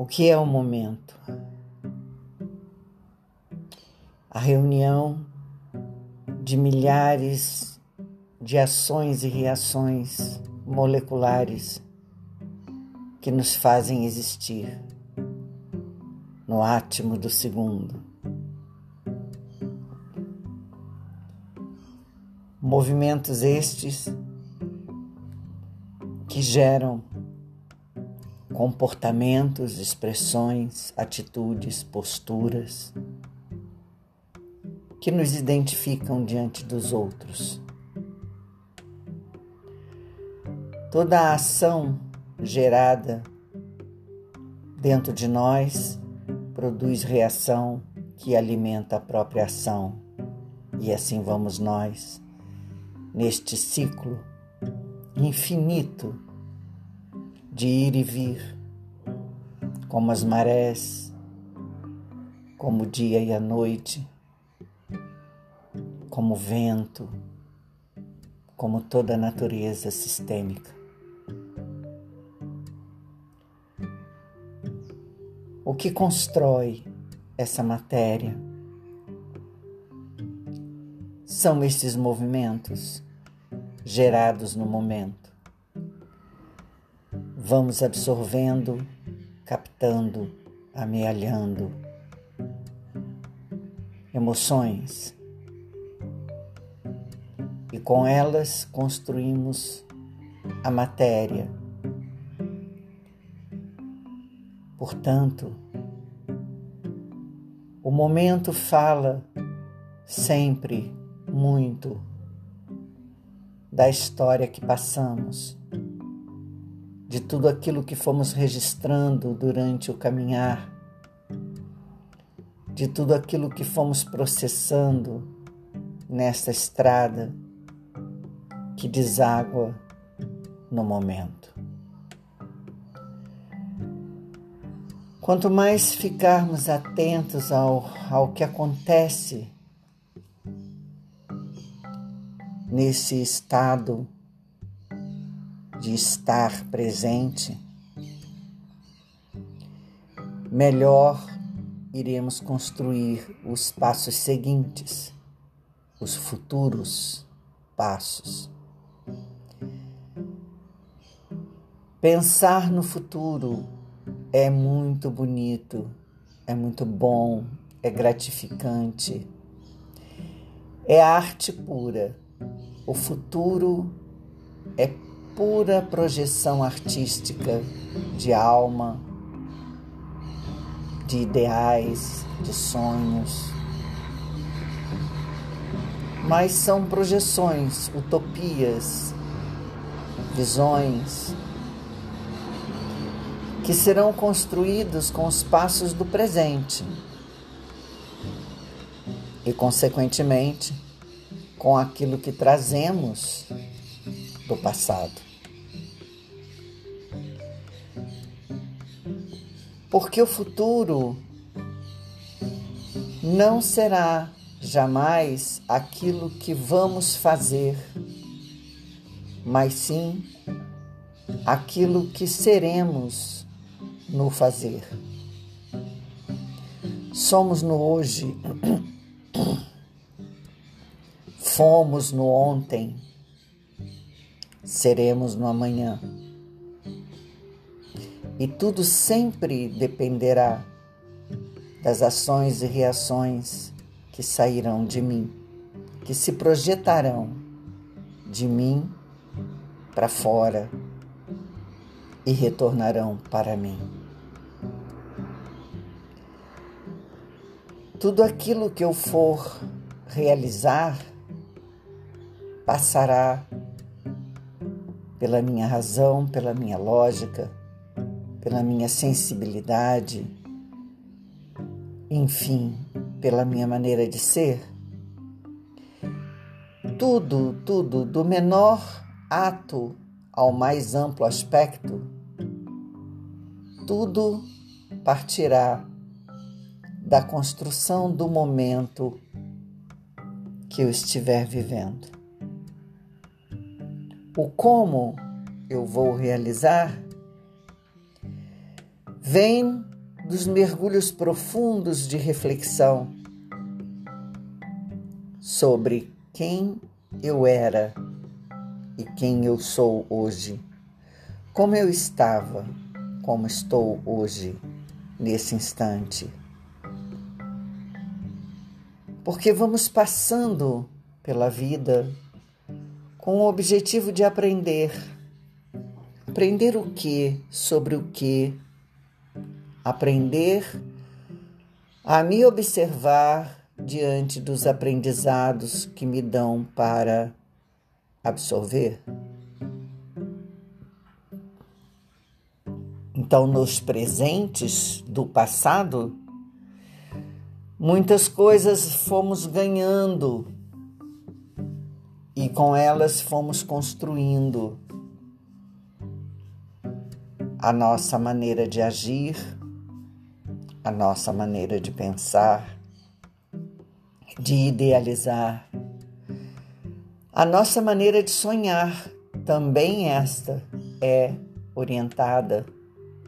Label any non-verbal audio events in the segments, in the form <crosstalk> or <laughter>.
O que é o momento? A reunião de milhares de ações e reações moleculares que nos fazem existir no átimo do segundo. Movimentos estes que geram comportamentos, expressões, atitudes, posturas que nos identificam diante dos outros. Toda a ação gerada dentro de nós produz reação que alimenta a própria ação. E assim vamos nós, neste ciclo infinito de ir e vir, como as marés, como o dia e a noite, como o vento, como toda a natureza sistêmica. O que constrói essa matéria são esses movimentos gerados no momento. Vamos absorvendo, captando, amealhando emoções e com elas construímos a matéria. Portanto, o momento fala sempre muito da história que passamos, de tudo aquilo que fomos registrando durante o caminhar, de tudo aquilo que fomos processando nesta estrada que deságua no momento. Quanto mais ficarmos atentos ao, ao que acontece nesse estado de estar presente, melhor iremos construir os passos seguintes, os futuros passos. Pensar no futuro é muito bonito, é muito bom, é gratificante. É arte pura. O futuro é pura projeção artística de alma, de ideais, de sonhos. Mas são projeções, utopias, visões que serão construídos com os passos do presente e, consequentemente, com aquilo que trazemos do passado. Porque o futuro não será jamais aquilo que vamos fazer, mas sim aquilo que seremos no fazer. Somos no hoje, <clears throat> fomos no ontem, seremos no amanhã. E tudo sempre dependerá das ações e reações que sairão de mim, que se projetarão de mim para fora e retornarão para mim. Tudo aquilo que eu for realizar passará pela minha razão, pela minha lógica, pela minha sensibilidade, enfim, pela minha maneira de ser. Tudo, tudo, do menor ato ao mais amplo aspecto, tudo partirá da construção do momento que eu estiver vivendo. O como eu vou realizar vem dos mergulhos profundos de reflexão sobre quem eu era e quem eu sou hoje, como eu estava, como estou hoje, nesse instante. Porque vamos passando pela vida com o objetivo de aprender. Aprender o que sobre o que? Aprender a me observar diante dos aprendizados que me dão para absorver. Então, nos presentes do passado, muitas coisas fomos ganhando e com elas fomos construindo a nossa maneira de agir, a nossa maneira de pensar, de idealizar. A nossa maneira de sonhar também esta é orientada,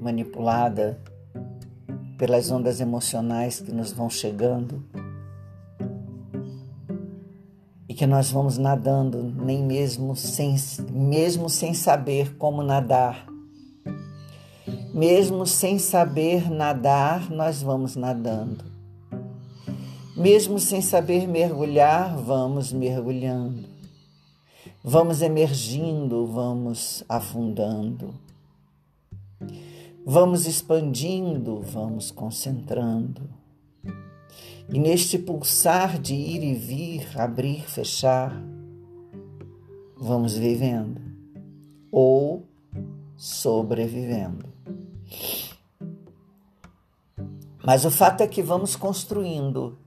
manipulada pelas ondas emocionais que nos vão chegando e que nós vamos nadando nem mesmo sem mesmo sem saber como nadar. Mesmo sem saber nadar, nós vamos nadando. Mesmo sem saber mergulhar, vamos mergulhando. Vamos emergindo, vamos afundando. Vamos expandindo, vamos concentrando. E neste pulsar de ir e vir, abrir, fechar, vamos vivendo ou sobrevivendo. Mas o fato é que vamos construindo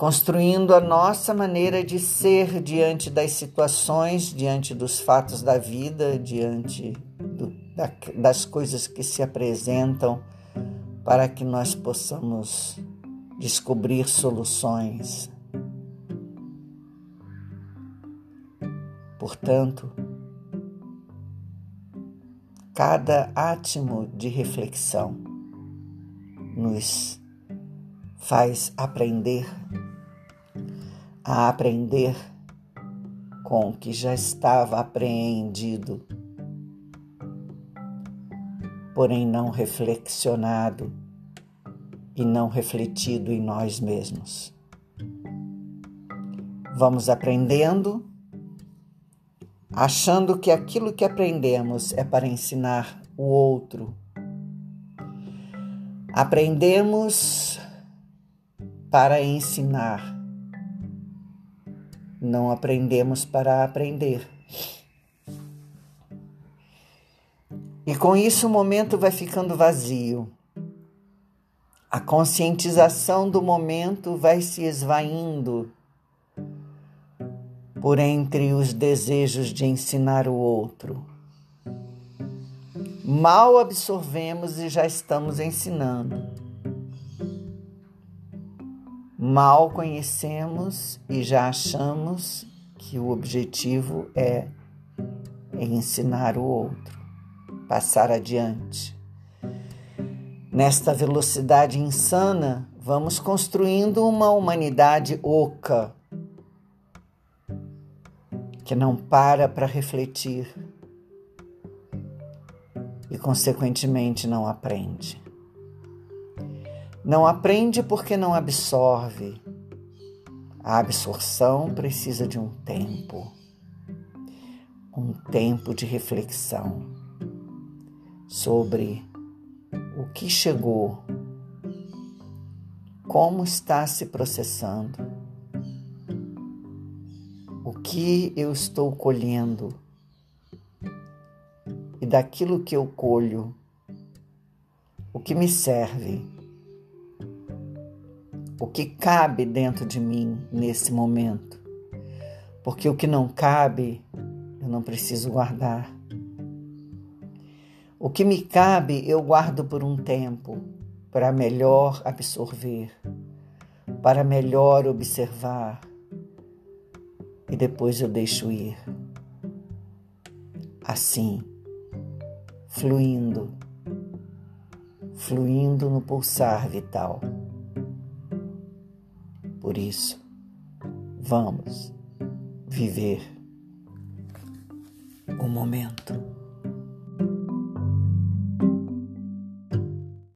construindo a nossa maneira de ser diante das situações, diante dos fatos da vida, diante do, da, das coisas que se apresentam, para que nós possamos descobrir soluções. Portanto, cada átimo de reflexão nos faz aprender a aprender com o que já estava apreendido, porém não reflexionado e não refletido em nós mesmos. Vamos aprendendo, achando que aquilo que aprendemos é para ensinar o outro. Aprendemos para ensinar não aprendemos para aprender. E com isso o momento vai ficando vazio. A conscientização do momento vai se esvaindo por entre os desejos de ensinar o outro. Mal absorvemos e já estamos ensinando. Mal conhecemos e já achamos que o objetivo é ensinar o outro, passar adiante. Nesta velocidade insana, vamos construindo uma humanidade oca que não para para refletir e, consequentemente, não aprende. Não aprende porque não absorve. A absorção precisa de um tempo, um tempo de reflexão sobre o que chegou, como está se processando, que eu estou colhendo e daquilo que eu colho, o que me serve o que cabe dentro de mim nesse momento. Porque o que não cabe, eu não preciso guardar. O que me cabe, eu guardo por um tempo, para melhor absorver, para melhor observar, depois eu deixo ir. Assim, fluindo, fluindo no pulsar vital. Por isso, vamos viver o momento.